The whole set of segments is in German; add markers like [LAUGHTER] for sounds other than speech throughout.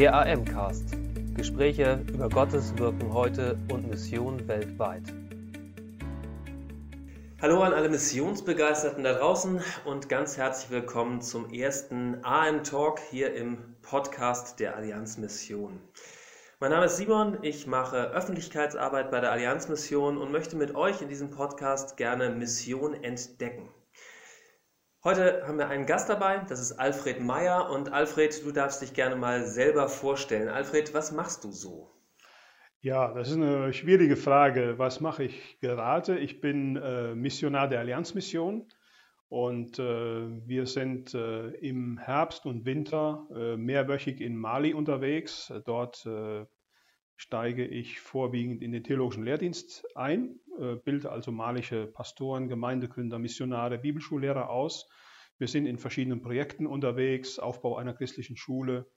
Der AM-Cast. Gespräche über Gottes Wirken heute und Mission weltweit. Hallo an alle Missionsbegeisterten da draußen und ganz herzlich willkommen zum ersten AM Talk hier im Podcast der Allianz Mission. Mein Name ist Simon, ich mache Öffentlichkeitsarbeit bei der Allianz Mission und möchte mit euch in diesem Podcast gerne Mission entdecken. Heute haben wir einen Gast dabei, das ist Alfred Meyer. Und Alfred, du darfst dich gerne mal selber vorstellen. Alfred, was machst du so? Ja, das ist eine schwierige Frage. Was mache ich gerade? Ich bin äh, Missionar der Allianzmission und äh, wir sind äh, im Herbst und Winter äh, mehrwöchig in Mali unterwegs. Dort äh, steige ich vorwiegend in den theologischen Lehrdienst ein, äh, bilde also malische Pastoren, Gemeindegründer, Missionare, Bibelschullehrer aus. Wir sind in verschiedenen Projekten unterwegs, Aufbau einer christlichen Schule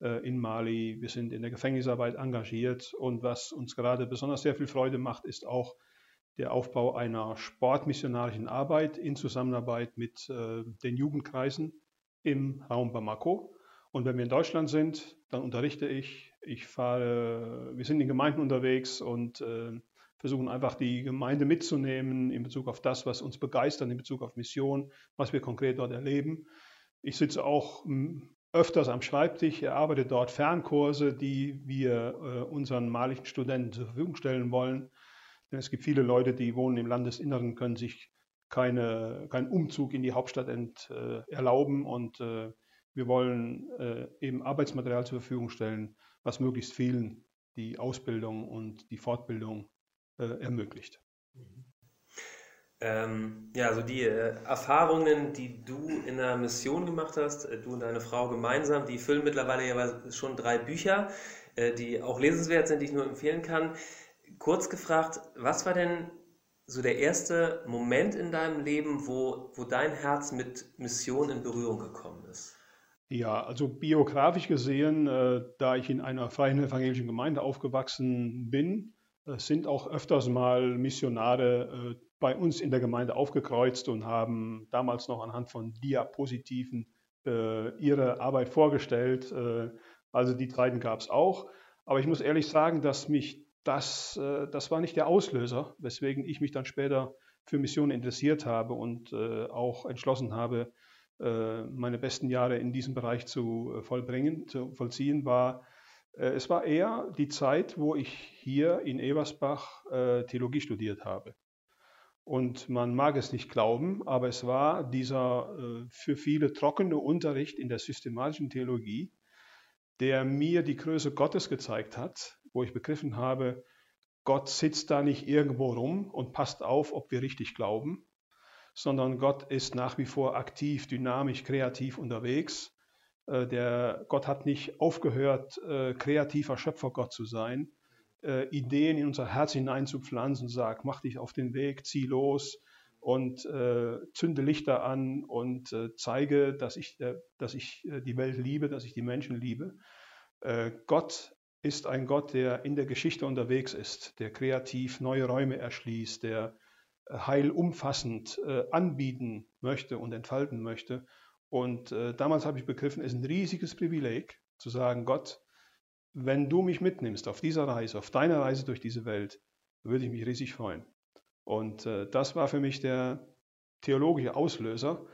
äh, in Mali. Wir sind in der Gefängnisarbeit engagiert und was uns gerade besonders sehr viel Freude macht, ist auch der Aufbau einer sportmissionarischen Arbeit in Zusammenarbeit mit äh, den Jugendkreisen im Raum Bamako. Und wenn wir in Deutschland sind, dann unterrichte ich. Ich fahre, wir sind in Gemeinden unterwegs und äh, versuchen einfach die Gemeinde mitzunehmen in Bezug auf das, was uns begeistert, in Bezug auf Mission, was wir konkret dort erleben. Ich sitze auch hm, öfters am Schreibtisch, erarbeite dort Fernkurse, die wir äh, unseren malischen Studenten zur Verfügung stellen wollen. Denn es gibt viele Leute, die wohnen im Landesinneren, können sich keine, keinen Umzug in die Hauptstadt ent, äh, erlauben und äh, wir wollen äh, eben Arbeitsmaterial zur Verfügung stellen, was möglichst vielen die Ausbildung und die Fortbildung äh, ermöglicht. Ähm, ja, also die äh, Erfahrungen, die du in der Mission gemacht hast, äh, du und deine Frau gemeinsam, die füllen mittlerweile ja schon drei Bücher, äh, die auch lesenswert sind, die ich nur empfehlen kann. Kurz gefragt, was war denn so der erste Moment in deinem Leben, wo, wo dein Herz mit Mission in Berührung gekommen ist? Ja, also biografisch gesehen, äh, da ich in einer freien evangelischen Gemeinde aufgewachsen bin, äh, sind auch öfters mal Missionare äh, bei uns in der Gemeinde aufgekreuzt und haben damals noch anhand von Diapositiven äh, ihre Arbeit vorgestellt. Äh, also die Zeiten gab es auch. Aber ich muss ehrlich sagen, dass mich das, äh, das war nicht der Auslöser, weswegen ich mich dann später für Missionen interessiert habe und auch entschlossen habe, meine besten Jahre in diesem Bereich zu äh, vollbringen, zu vollziehen, war, äh, es war eher die Zeit, wo ich hier in Eversbach Theologie studiert habe. Und man mag es nicht glauben, aber es war dieser für viele trockene Unterricht in der systematischen Theologie, der mir die Größe Gottes gezeigt hat, wo ich begriffen habe, Gott sitzt da nicht irgendwo rum und passt auf, ob wir richtig glauben, sondern Gott ist nach wie vor aktiv, dynamisch, kreativ unterwegs. Äh, der Gott hat nicht aufgehört, äh, kreativer Schöpfergott zu sein, äh, Ideen in unser Herz hineinzupflanzen, sagt, mach dich auf den Weg, zieh los und zünde Lichter an und zeige, dass ich, dass ich die Welt liebe, dass ich die Menschen liebe. Gott ist ein Gott, der in der Geschichte unterwegs ist, der kreativ neue Räume erschließt, der Heil umfassend äh, anbieten möchte und entfalten möchte. Und äh, damals habe ich begriffen, es ist ein riesiges Privileg zu sagen, Gott, wenn du mich mitnimmst auf dieser Reise, auf deiner Reise durch diese Welt, würde ich mich riesig freuen. Und äh, das war für mich der theologische Auslöser.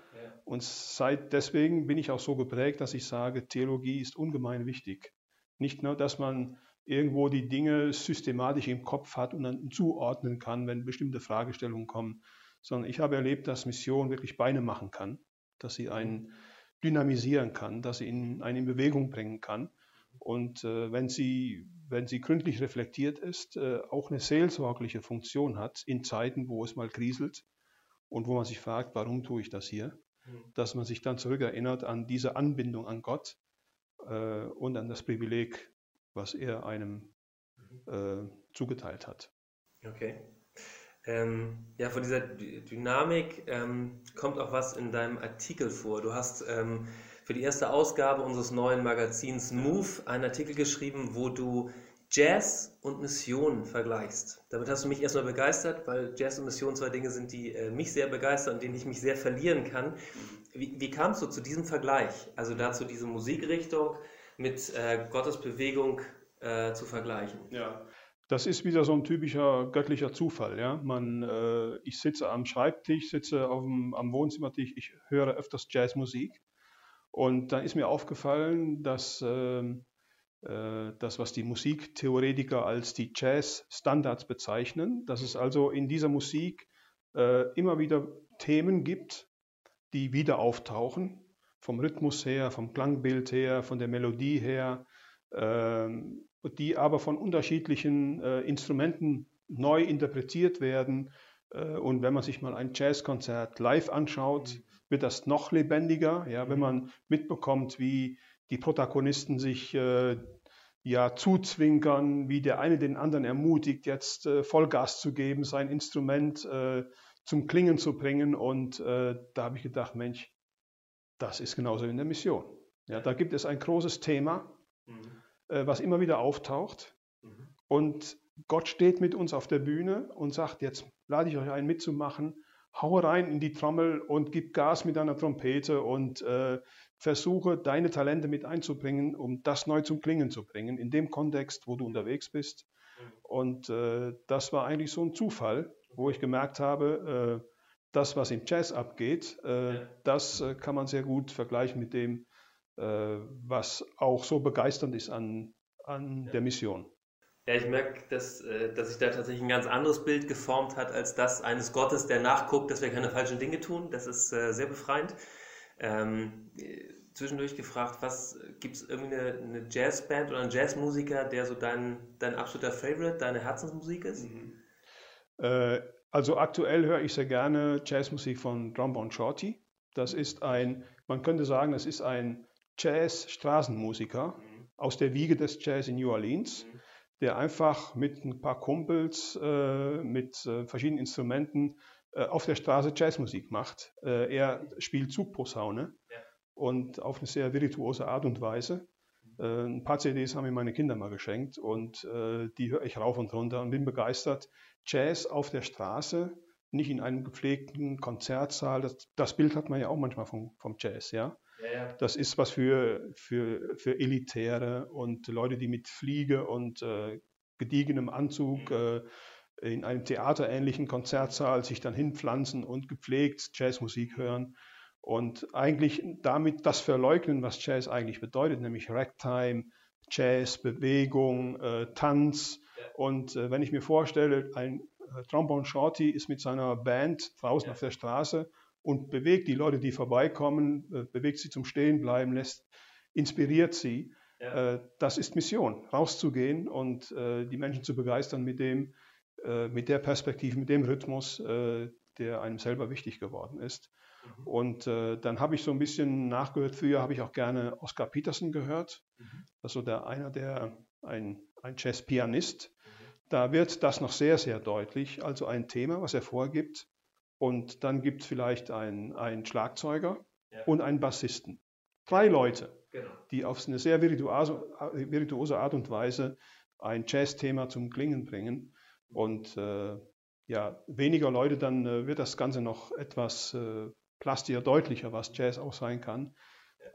Und seit deswegen bin ich auch so geprägt, dass ich sage, Theologie ist ungemein wichtig. Nicht nur, dass man irgendwo die Dinge systematisch im Kopf hat und dann zuordnen kann, wenn bestimmte Fragestellungen kommen, sondern ich habe erlebt, dass Mission wirklich Beine machen kann, dass sie einen dynamisieren kann, dass sie einen in Bewegung bringen kann und äh, wenn, sie, wenn sie gründlich reflektiert ist, äh, auch eine seelsorgliche Funktion hat in Zeiten, wo es mal kriselt und wo man sich fragt, warum tue ich das hier? Mhm. Dass man sich dann zurückerinnert an diese Anbindung an Gott äh, und an das Privileg, was er einem äh, zugeteilt hat. Okay. Ähm, ja, von dieser Dynamik ähm, kommt auch was in deinem Artikel vor. Du hast ähm, für die erste Ausgabe unseres neuen Magazins Move einen Artikel geschrieben, wo du Jazz und Mission vergleichst. Damit hast du mich erstmal begeistert, weil Jazz und Mission zwei Dinge sind, die äh, mich sehr begeistern und denen ich mich sehr verlieren kann. Wie, wie kamst du zu diesem Vergleich? Also dazu diese Musikrichtung mit äh, Gottes Bewegung äh, zu vergleichen. Ja. Das ist wieder so ein typischer göttlicher Zufall. Ja? Man, äh, ich sitze am Schreibtisch, sitze auf dem, am Wohnzimmertisch, ich höre öfters Jazzmusik. Und da ist mir aufgefallen, dass ähm, äh, das, was die Musiktheoretiker als die Jazz-Standards bezeichnen, dass es also in dieser Musik äh, immer wieder Themen gibt, die wieder auftauchen, vom Rhythmus her, vom Klangbild her, von der Melodie her, ähm, die aber von unterschiedlichen äh, Instrumenten neu interpretiert werden. Äh, und wenn man sich mal ein Jazzkonzert live anschaut, mhm. wird das noch lebendiger. Ja, wenn mhm. man mitbekommt, wie die Protagonisten sich äh, ja zuzwinkern, wie der eine den anderen ermutigt, jetzt äh, Vollgas zu geben, sein Instrument äh, zum Klingen zu bringen. Und äh, da habe ich gedacht, Mensch, das ist genauso in der Mission. Ja, da gibt es ein großes Thema, mhm. Äh, was immer wieder auftaucht. Mhm. Und Gott steht mit uns auf der Bühne und sagt, jetzt lade ich euch ein, mitzumachen. Hau rein in die Trommel und gib Gas mit deiner Trompete und äh, versuche deine Talente mit einzubringen, um das neu zum Klingen zu bringen, in dem Kontext, wo du unterwegs bist. Mhm. Und äh, das war eigentlich so ein Zufall, wo ich gemerkt habe, äh, das, was im Jazz abgeht, äh, ja. das äh, kann man sehr gut vergleichen mit dem, äh, was auch so begeisternd ist an, an ja. der Mission. Ja, ich merke, dass, äh, dass sich da tatsächlich ein ganz anderes Bild geformt hat, als das eines Gottes, der nachguckt, dass wir keine falschen Dinge tun. Das ist äh, sehr befreiend. Ähm, zwischendurch gefragt, was gibt es irgendwie eine, eine, Jazzband oder einen Jazzmusiker, der so dein, dein absoluter Favorite, deine Herzensmusik ist? Mhm. Also aktuell höre ich sehr gerne Jazzmusik von Trombone Shorty. Das ist ein, man könnte sagen, das ist ein Jazz-Straßenmusiker mhm. aus der Wiege des Jazz in New Orleans, mhm. der einfach mit ein paar Kumpels, äh, mit äh, verschiedenen Instrumenten äh, auf der Straße Jazzmusik macht. Äh, er spielt Zugposaune ja. und auf eine sehr virtuose Art und Weise. Äh, ein paar CDs haben mir meine Kinder mal geschenkt und die höre ich rauf und runter und bin begeistert. Jazz auf der Straße, nicht in einem gepflegten Konzertsaal. Das, das Bild hat man ja auch manchmal vom, vom Jazz, ja? ja, ja. Das ist was für, für, für Elitäre und Leute, die mit Fliege und äh, gediegenem Anzug mhm. äh, in einem theaterähnlichen Konzertsaal sich dann hinpflanzen und gepflegt Jazzmusik hören und eigentlich damit das verleugnen, was Jazz eigentlich bedeutet, nämlich Ragtime, Jazz, Bewegung, äh, Tanz. Und äh, wenn ich mir vorstelle, ein äh, Trombone Shorty ist mit seiner Band draußen ja. auf der Straße und bewegt die Leute, die vorbeikommen, äh, bewegt sie zum Stehenbleiben, lässt, inspiriert sie. Ja. Äh, das ist Mission, rauszugehen und äh, die Menschen zu begeistern mit dem, äh, mit der Perspektive, mit dem Rhythmus, der einem selber wichtig geworden ist. Mhm. Und äh, dann habe ich so ein bisschen nachgehört. Früher habe ich auch gerne Oscar Peterson gehört. Mhm. Also der einer, der ein, ein Jazzpianist. Mhm. Da wird das noch sehr, sehr deutlich. Also ein Thema, was er vorgibt. Und dann gibt es vielleicht einen Schlagzeuger ja. und einen Bassisten. Drei Leute, genau. die auf eine sehr virtuose, virtuose Art und Weise ein Jazzthema zum Klingen bringen. Und äh, ja, weniger Leute, dann äh, wird das Ganze noch etwas äh, plastischer, deutlicher, was Jazz auch sein kann.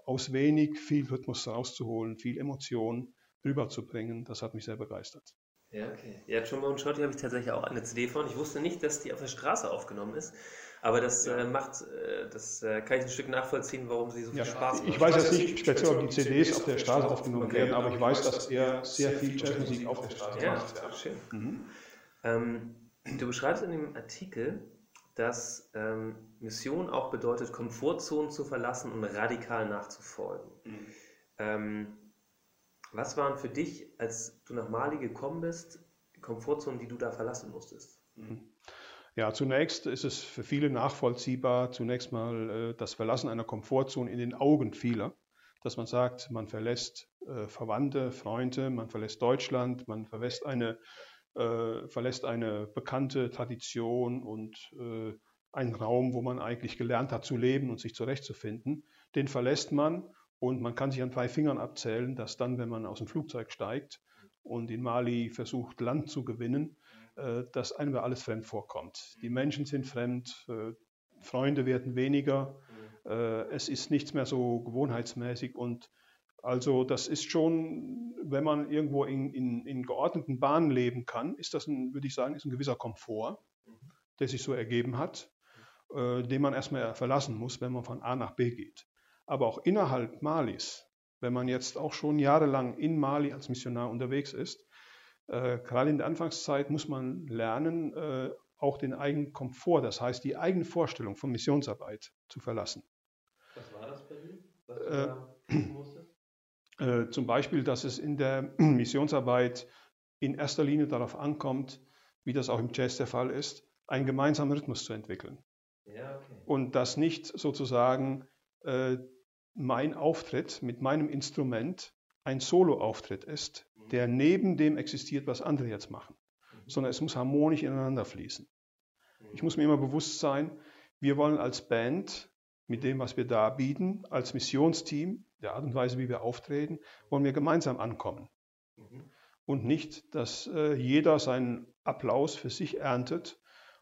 Aus wenig viel Rhythmus rauszuholen, viel Emotion rüberzubringen, das hat mich sehr begeistert. Ja, okay. Ja, Trombone Shorty habe ich tatsächlich auch eine CD von. Ich wusste nicht, dass die auf der Straße aufgenommen ist. Aber das ja. äh, macht, äh, das äh, kann ich ein Stück nachvollziehen, warum sie so viel ja. Spaß macht. Ich weiß jetzt nicht speziell, ob die CDs auf der Straße aufgenommen werden, aber ich weiß, dass er sehr viel Jazzmusik auf der Straße macht. Ja, schön. Mhm. Ähm, du beschreibst in dem Artikel, dass ähm, Mission auch bedeutet, Komfortzonen zu verlassen und radikal nachzufolgen. Mhm. Ähm, was waren für dich, als du nach Mali gekommen bist, die Komfortzonen, die du da verlassen musstest? Mhm. Ja, zunächst ist es für viele nachvollziehbar, zunächst mal äh, das Verlassen einer Komfortzone in den Augen vieler, dass man sagt, man verlässt äh, Verwandte, Freunde, man verlässt Deutschland, man verlässt eine äh, verlässt eine bekannte Tradition und äh, einen Raum, wo man eigentlich gelernt hat zu leben und sich zurechtzufinden. Den verlässt man und man kann sich an zwei Fingern abzählen, dass dann, wenn man aus dem Flugzeug steigt und in Mali versucht, Land zu gewinnen, äh, dass einem da alles fremd vorkommt. Die Menschen sind fremd, äh, Freunde werden weniger, äh, es ist nichts mehr so gewohnheitsmäßig und Also das ist schon, wenn man irgendwo in, in, in geordneten Bahnen leben kann, ist das, ein, würde ich sagen, ist ein gewisser Komfort, der sich so ergeben hat, äh, den man erstmal verlassen muss, wenn man von A nach B geht. Aber auch innerhalb Malis, wenn man jetzt auch schon jahrelang in Mali als Missionar unterwegs ist, äh, gerade in der Anfangszeit muss man lernen, äh, auch den eigenen Komfort, das heißt die eigene Vorstellung von Missionsarbeit zu verlassen. Was war das bei dir? Äh, zum Beispiel, dass es in der [CLEARS THROAT] Missionsarbeit in erster Linie darauf ankommt, wie das auch im Jazz der Fall ist, einen gemeinsamen Rhythmus zu entwickeln. Ja, okay. Und dass nicht sozusagen äh, mein Auftritt mit meinem Instrument ein Solo-Auftritt ist, mhm. der neben dem existiert, was andere jetzt machen, mhm. sondern es muss harmonisch ineinander fließen. Mhm. Ich muss mir immer bewusst sein, wir wollen als Band mit dem, was wir da bieten, als Missionsteam, der Art und Weise, wie wir auftreten, wollen wir gemeinsam ankommen. Mhm. Und nicht, dass äh, jeder seinen Applaus für sich erntet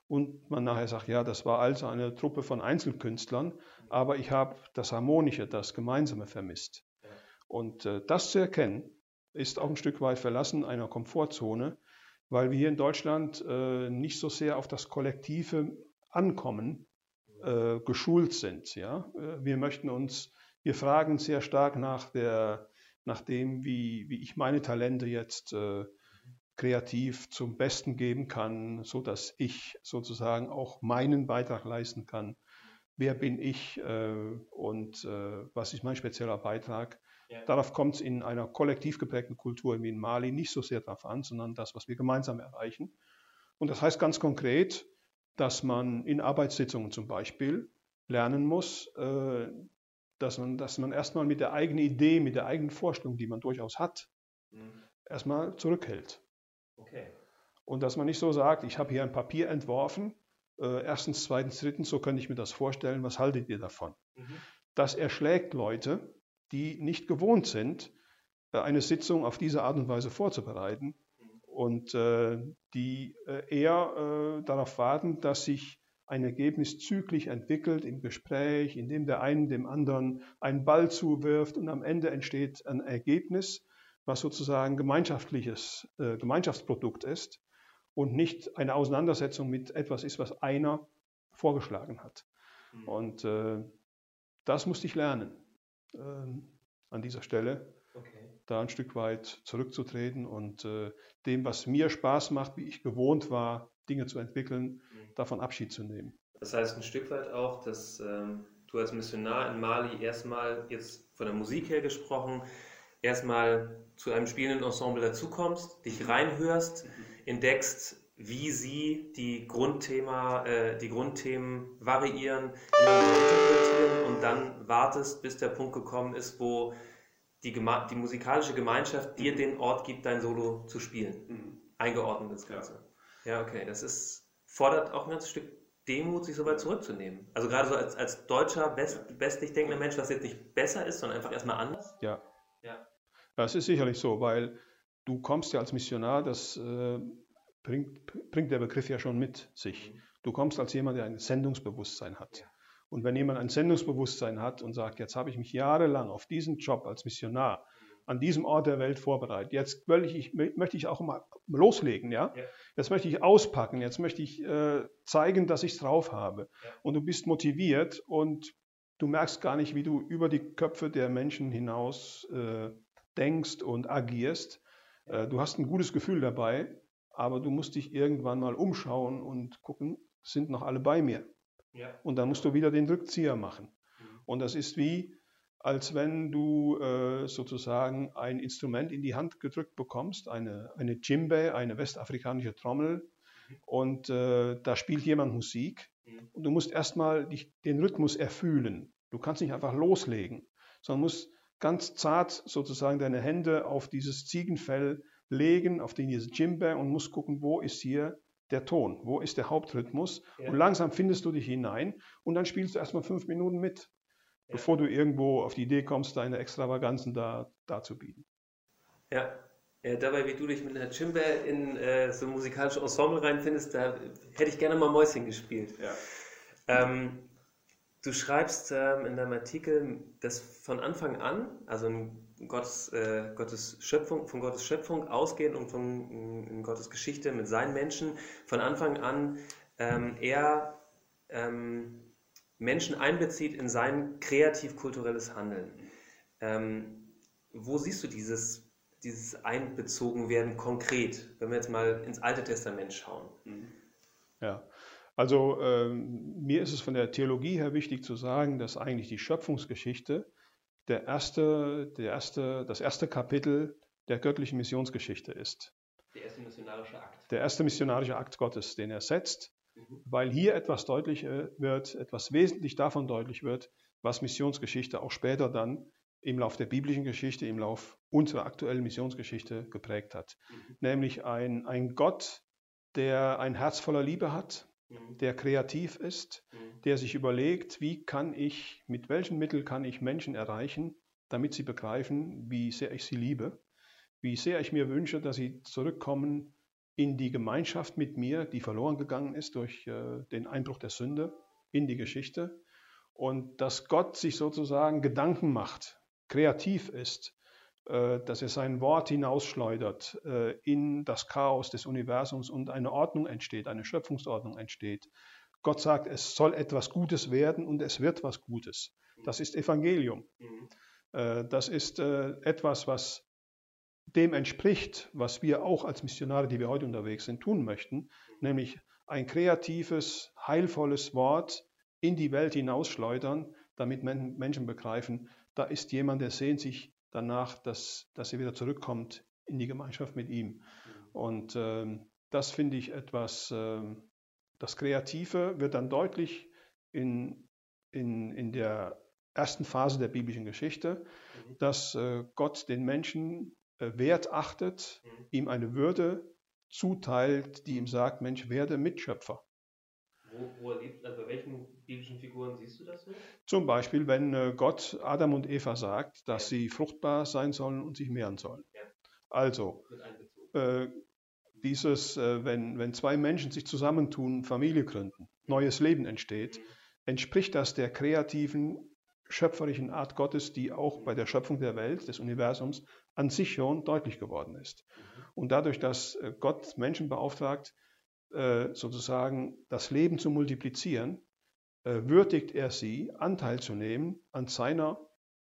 und man nachher sagt, ja, das war also eine Truppe von Einzelkünstlern, aber ich habe das Harmonische, das Gemeinsame vermisst. Und äh, das zu erkennen, ist auch ein Stück weit Verlassen einer Komfortzone, weil wir hier in Deutschland äh, nicht so sehr auf das Kollektive ankommen, äh, geschult sind. Ja? Äh, wir möchten uns, wir fragen sehr stark nach, der, nach dem, wie, wie ich meine Talente jetzt äh, kreativ zum Besten geben kann, so dass ich sozusagen auch meinen Beitrag leisten kann. Wer bin ich äh, und äh, was ist mein spezieller Beitrag? Ja. Darauf kommt es in einer kollektiv geprägten Kultur wie in Mali nicht so sehr darauf an, sondern das, was wir gemeinsam erreichen. Und das heißt ganz konkret, dass man in Arbeitssitzungen zum Beispiel lernen muss, äh, dass man, dass man erstmal mit der eigenen Idee, mit der eigenen Vorstellung, die man durchaus hat, mhm. erstmal zurückhält. Okay. Und dass man nicht so sagt, ich habe hier ein Papier entworfen, äh, erstens, zweitens, drittens, so könnte ich mir das vorstellen, was haltet ihr davon? Mhm. Das erschlägt Leute, die nicht gewohnt sind, äh, eine Sitzung auf diese Art und Weise vorzubereiten und äh, die äh, eher äh, darauf warten, dass sich ein Ergebnis zügig entwickelt im Gespräch, in dem der einen dem anderen einen Ball zuwirft und am Ende entsteht ein Ergebnis, was sozusagen gemeinschaftliches äh, Gemeinschaftsprodukt ist und nicht eine Auseinandersetzung mit etwas ist, was einer vorgeschlagen hat. Mhm. Und äh, das musste ich lernen ähm, an dieser Stelle da ein Stück weit zurückzutreten und äh, dem, was mir Spaß macht, wie ich gewohnt war, Dinge zu entwickeln, mhm. davon Abschied zu nehmen. Das heißt ein Stück weit auch, dass ähm, du als Missionar in Mali erstmal, jetzt von der Musik her gesprochen, erstmal zu einem spielenden Ensemble dazukommst, dich mhm. reinhörst, mhm. entdeckst, wie sie die, Grundthema, äh, die Grundthemen variieren, interpretieren und dann wartest, bis der Punkt gekommen ist, wo die, die musikalische Gemeinschaft dir den Ort gibt, dein Solo zu spielen. Mhm. Eingeordnet das Ganze. Ja. ja, okay. Das ist, fordert auch ein ganzes Stück Demut, sich so weit zurückzunehmen. Also gerade so als, als deutscher, best, westlich denkender Mensch, was jetzt nicht besser ist, sondern einfach erstmal anders. Ja. ja. Das ist sicherlich so, weil du kommst ja als Missionar, das äh, bringt, bringt der Begriff ja schon mit sich. Mhm. Du kommst als jemand, der ein Sendungsbewusstsein hat. Ja. Und wenn jemand ein Sendungsbewusstsein hat und sagt, jetzt habe ich mich jahrelang auf diesen Job als Missionar an diesem Ort der Welt vorbereitet, jetzt ich, möchte ich auch mal loslegen, ja? ja? Jetzt möchte ich auspacken, jetzt möchte ich äh, zeigen, dass ich es drauf habe. Ja. Und du bist motiviert und du merkst gar nicht, wie du über die Köpfe der Menschen hinaus äh, denkst und agierst. Äh, du hast ein gutes Gefühl dabei, aber du musst dich irgendwann mal umschauen und gucken, sind noch alle bei mir? Und dann musst du wieder den Rückzieher machen. Mhm. Und das ist wie, als wenn du äh, sozusagen ein Instrument in die Hand gedrückt bekommst, eine, eine Djembe, eine westafrikanische Trommel, mhm. und äh, da spielt jemand Musik. Mhm. Und du musst erstmal den Rhythmus erfühlen. Du kannst nicht einfach loslegen, sondern musst ganz zart sozusagen deine Hände auf dieses Ziegenfell legen, auf den dieses Djembe und musst gucken, wo ist hier der Ton, wo ist der Hauptrhythmus ja. und langsam findest du dich hinein und dann spielst du erstmal fünf Minuten mit, ja. bevor du irgendwo auf die Idee kommst, deine Extravaganzen da, da zu bieten. Ja. ja, dabei, wie du dich mit einer Chimbe in äh, so ein musikalisches Ensemble reinfindest, da hätte ich gerne mal Mäuschen gespielt. Ähm, du schreibst ähm, in deinem Artikel, dass von Anfang an, also ein Gottes, äh, Gottes Schöpfung, von Gottes Schöpfung ausgehen und von Gottes Geschichte mit seinen Menschen von Anfang an ähm, er ähm, Menschen einbezieht in sein kreativ-kulturelles Handeln. Ähm, wo siehst du dieses, dieses Einbezogenwerden konkret, wenn wir jetzt mal ins Alte Testament schauen? Ja, also ähm, mir ist es von der Theologie her wichtig zu sagen, dass eigentlich die Schöpfungsgeschichte der erste, der erste, das erste Kapitel der göttlichen Missionsgeschichte ist. Der erste missionarische Akt. Der erste missionarische Akt Gottes, den er setzt, mhm. weil hier etwas deutlich äh, wird, etwas wesentlich davon deutlich wird, was Missionsgeschichte auch später dann im Lauf der biblischen Geschichte, im Lauf unserer aktuellen Missionsgeschichte geprägt hat. Mhm. Nämlich ein, ein Gott, der ein Herz voller Liebe hat. Der kreativ ist, mhm. der sich überlegt, wie kann ich, mit welchen Mitteln kann ich Menschen erreichen, damit sie begreifen, wie sehr ich sie liebe, wie sehr ich mir wünsche, dass sie zurückkommen in die Gemeinschaft mit mir, die verloren gegangen ist durch äh, den Einbruch der Sünde in die Geschichte. Und dass Gott sich sozusagen Gedanken macht, kreativ ist, dass er sein Wort hinausschleudert äh, in das Chaos des Universums und eine Ordnung entsteht, eine Schöpfungsordnung entsteht. Gott sagt, es soll etwas Gutes werden und es wird was Gutes. Das ist Evangelium. Mhm. Äh, das ist etwas, was dem entspricht, was wir auch als Missionare, die wir heute unterwegs sind, tun möchten, nämlich ein kreatives, heilvolles Wort in die Welt hinausschleudern, damit Menschen begreifen, da ist jemand, der sehnt sich danach, dass, dass er wieder zurückkommt in die Gemeinschaft mit ihm. Und äh, das finde ich etwas, äh, das Kreative wird dann deutlich in, in, in der ersten Phase der biblischen Geschichte, mhm. dass äh, Gott den Menschen äh, Wert achtet, mhm. ihm eine Würde zuteilt, die ihm sagt, Mensch, werde Mitschöpfer. Wo, wo erlebt, also bei welchen biblischen Figuren siehst du das so? Zum Beispiel, wenn äh, Gott Adam und Eva sagt, dass ja. sie fruchtbar sein sollen und sich mehren sollen. Ja. Also, äh, dieses, äh, wenn, wenn zwei Menschen sich zusammentun, Familie gründen, neues Leben entsteht, mhm. entspricht das der kreativen, schöpferischen Art Gottes, die auch bei der Schöpfung der Welt, des Universums, an sich schon deutlich geworden ist. Mhm. Und dadurch, dass äh, Gott Menschen beauftragt, äh, sozusagen das Leben zu multiplizieren, würdigt er sie, Anteil zu nehmen an seiner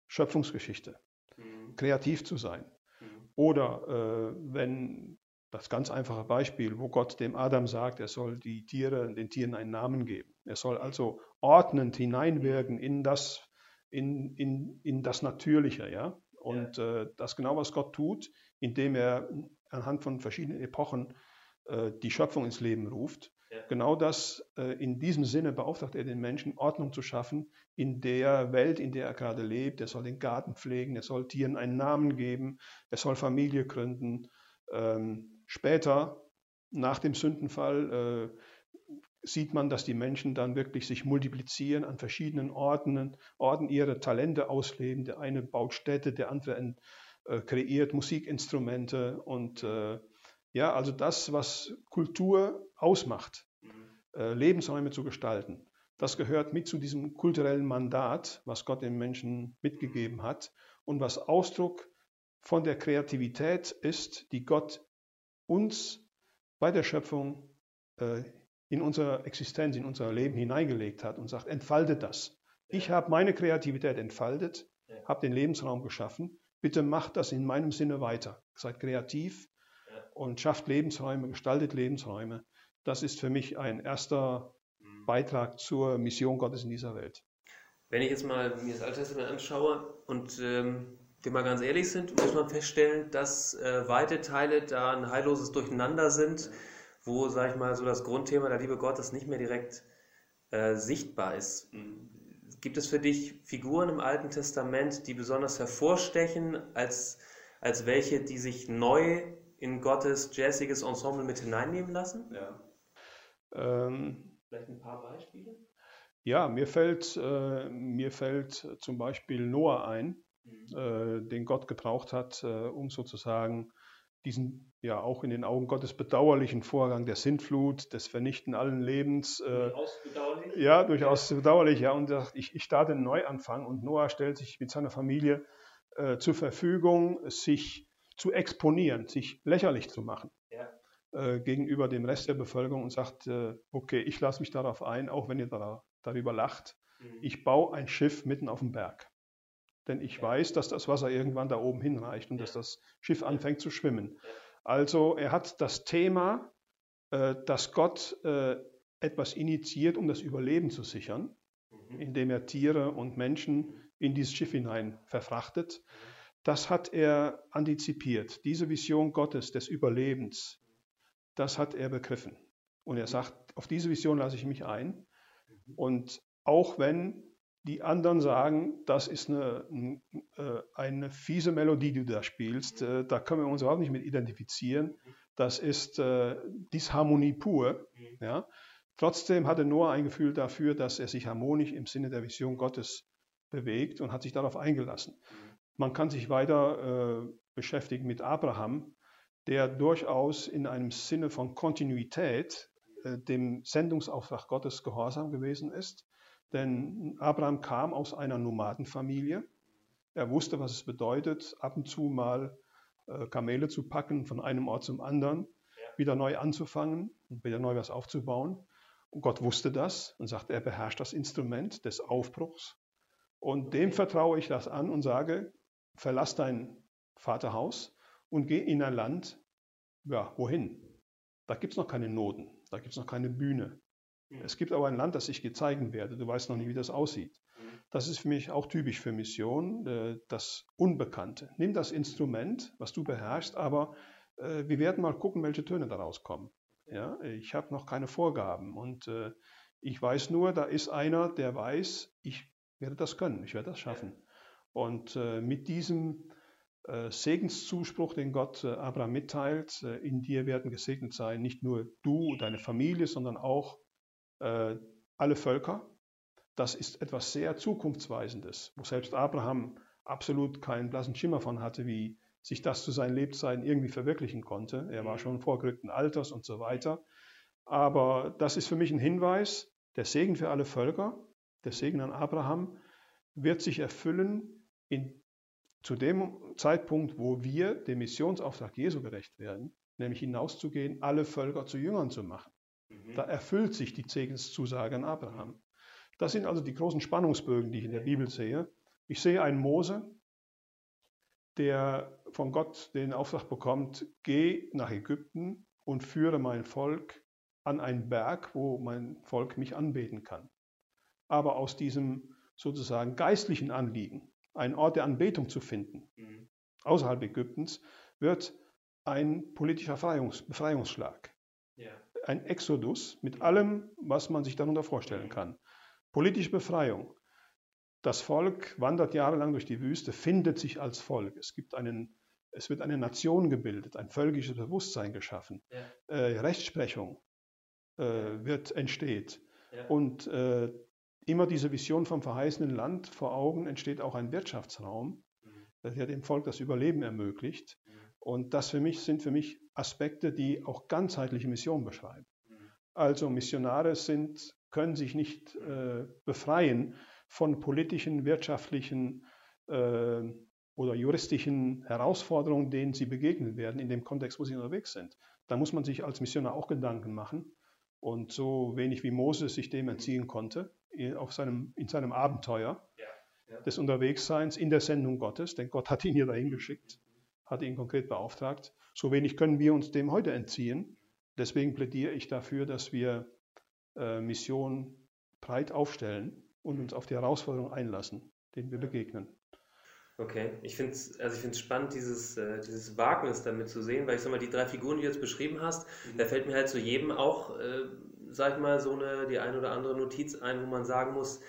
Schöpfungsgeschichte, mhm. kreativ zu sein. Mhm. Oder äh, wenn das ganz einfache Beispiel, wo Gott dem Adam sagt, er soll die Tiere, den Tieren einen Namen geben. Er soll also ordnend hineinwirken in das, in, in, in das Natürliche, ja. Und ja. äh, das genau, was Gott tut, indem er anhand von verschiedenen Epochen äh, die Schöpfung ins Leben ruft. Genau das, äh, in diesem Sinne beauftragt er den Menschen, Ordnung zu schaffen in der Welt, in der er gerade lebt. Er soll den Garten pflegen, er soll Tieren einen Namen geben, er soll Familie gründen. Ähm, später, nach dem Sündenfall, äh, sieht man, dass die Menschen dann wirklich sich multiplizieren an verschiedenen Orten, Orten ihre Talente ausleben. Der eine baut Städte, der andere kreiert Musikinstrumente und ja, also das, was Kultur ausmacht, mhm. äh, Lebensräume zu gestalten, das gehört mit zu diesem kulturellen Mandat, was Gott den Menschen mitgegeben hat und was Ausdruck von der Kreativität ist, die Gott uns bei der Schöpfung äh, in unsere Existenz, in unser Leben hineingelegt hat und sagt, entfaltet das. Ich habe meine Kreativität entfaltet, habe den Lebensraum geschaffen. Bitte macht das in meinem Sinne weiter. Seid kreativ, und schafft Lebensräume, gestaltet Lebensräume. Das ist für mich ein erster mhm. Beitrag zur Mission Gottes in dieser Welt. Wenn ich jetzt mal mir das Alte Testament anschaue und ähm, wir mal ganz ehrlich sind, muss man feststellen, dass äh, weite Teile da ein heilloses Durcheinander sind, wo, sag ich mal, so das Grundthema der Liebe Gottes nicht mehr direkt äh, sichtbar ist. Gibt es für dich Figuren im Alten Testament, die besonders hervorstechen als, als welche, die sich neu in Gottes jazziges Ensemble mit hineinnehmen lassen? Ja. Ähm, Vielleicht ein paar Beispiele? Ja, mir fällt, äh, mir fällt zum Beispiel Noah ein, mhm. äh, den Gott gebraucht hat, äh, um sozusagen diesen ja auch in den Augen Gottes bedauerlichen Vorgang der Sintflut, des Vernichten allen Lebens. Äh, durchaus bedauerlich? Ja, durchaus bedauerlich, ja. Und ich, ich starte einen Neuanfang und Noah stellt sich mit seiner Familie äh, zur Verfügung, sich zu exponieren, sich lächerlich zu machen ja. äh, gegenüber dem Rest der Bevölkerung und sagt, äh, okay, ich lasse mich darauf ein, auch wenn ihr da, darüber lacht. Mhm. Ich baue ein Schiff mitten auf dem Berg. Denn ich ja. weiß, dass das Wasser irgendwann da oben hinreicht und ja. dass das Schiff anfängt zu schwimmen. Also er hat das Thema, äh, dass Gott äh, etwas initiiert, um das Überleben zu sichern, mhm. indem er Tiere und Menschen in dieses Schiff hinein verfrachtet. Mhm. Das hat er antizipiert. Diese Vision Gottes des Überlebens, das hat er begriffen. Und er sagt, auf diese Vision lasse ich mich ein. Und auch wenn die anderen sagen, das ist eine, äh, eine fiese Melodie, die du da spielst, äh, da können wir uns überhaupt nicht mit identifizieren. Das ist äh, Disharmonie pur. Ja? Trotzdem hatte Noah ein Gefühl dafür, dass er sich harmonisch im Sinne der Vision Gottes bewegt und hat sich darauf eingelassen. Man kann sich weiter äh, beschäftigen mit Abraham, der durchaus in einem Sinne von Kontinuität äh, dem Sendungsauftrag Gottes gehorsam gewesen ist. Denn Abraham kam aus einer Nomadenfamilie. Er wusste, was es bedeutet, ab und zu mal äh, Kamele zu packen, von einem Ort zum anderen, ja. wieder neu anzufangen und wieder neu was aufzubauen. Und Gott wusste das und sagte, er beherrscht das Instrument des Aufbruchs. Und dem vertraue ich das an und sage, verlass dein Vaterhaus und geh in ein Land, ja, wohin? Da gibt es noch keine Noten, da gibt es noch keine Bühne. Es gibt aber ein Land, das ich dir zeigen werde. Du weißt noch nicht, wie das aussieht. Mhm. Das ist für mich auch typisch für Mission, äh, das Unbekannte. Nimm das Instrument, was du beherrschst, aber äh, wir werden mal gucken, welche Töne daraus kommen. Ja, ich habe noch keine Vorgaben und äh, ich weiß nur, da ist einer, der weiß, ich werde das können, ich werde das schaffen. Und äh, mit diesem äh, Segenszuspruch, den Gott äh, Abraham mitteilt, in dir werden gesegnet sein, nicht nur du und deine Familie, sondern auch alle Völker. Das ist etwas sehr Zukunftsweisendes, wo selbst Abraham absolut keinen blassen Schimmer von hatte, wie sich das zu seinen Lebzeiten irgendwie verwirklichen konnte. Er war mhm. schon vorgerückten Alters und so weiter. Aber das ist für mich ein Hinweis, der Segen für alle Völker, der Segen an Abraham, wird sich erfüllen in, zu dem Zeitpunkt, wo wir dem Missionsauftrag Jesu gerecht werden, nämlich hinauszugehen, alle Völker zu Jüngern zu machen. Mhm. Da erfüllt sich die Segenszusage an Abraham. Das sind also die großen Spannungsbögen, die ich in der Bibel sehe. Ich sehe einen Mose, der von Gott den Auftrag bekommt, geh nach Ägypten und führe mein Volk an einen Berg, wo mein Volk mich anbeten kann. Aber aus diesem sozusagen geistlichen Anliegen, einen Ort der Anbetung zu finden, mhm. außerhalb Ägyptens, wird ein politischer Befreiungs Befreiungsschlag. Ja. Ein Exodus mit allem, was man sich darunter vorstellen mhm. kann. Politische Befreiung. Das Volk wandert jahrelang durch die Wüste, findet sich als Volk. Es, gibt einen, es wird eine Nation gebildet, ein völkisches Bewusstsein geschaffen. Ja. Äh, Rechtsprechung äh, wird entsteht. Ja. Und äh, immer diese Vision vom verheißenen Land vor Augen entsteht auch ein Wirtschaftsraum, der dem Volk das Überleben ermöglicht. Und das für mich sind für mich Aspekte, die auch ganzheitliche Mission beschreiben. Also Missionare sind, können sich nicht äh, befreien von politischen, wirtschaftlichen äh, oder juristischen Herausforderungen, denen sie begegnen werden in dem Kontext, wo sie unterwegs sind. Da muss man sich als Missionar auch Gedanken machen. Und so wenig wie Moses sich dem entziehen konnte, auf seinem, in seinem Abenteuer ja, ja. des Unterwegsseins in der Sendung Gottes, denn Gott hat ihn hier dahin geschickt, hat ihn konkret beauftragt. So wenig können wir uns dem heute entziehen. Deswegen plädiere ich dafür, dass wir äh, Mission breit aufstellen und uns auf die Herausforderungen einlassen, denen wir begegnen. Okay, ich finde es also spannend, dieses, äh, dieses Wagnis damit zu sehen, weil ich sag mal, die drei Figuren, die du jetzt beschrieben hast, mhm. da fällt mir halt zu jedem auch äh, sag ich mal, so eine, die eine oder andere Notiz ein, wo man sagen muss,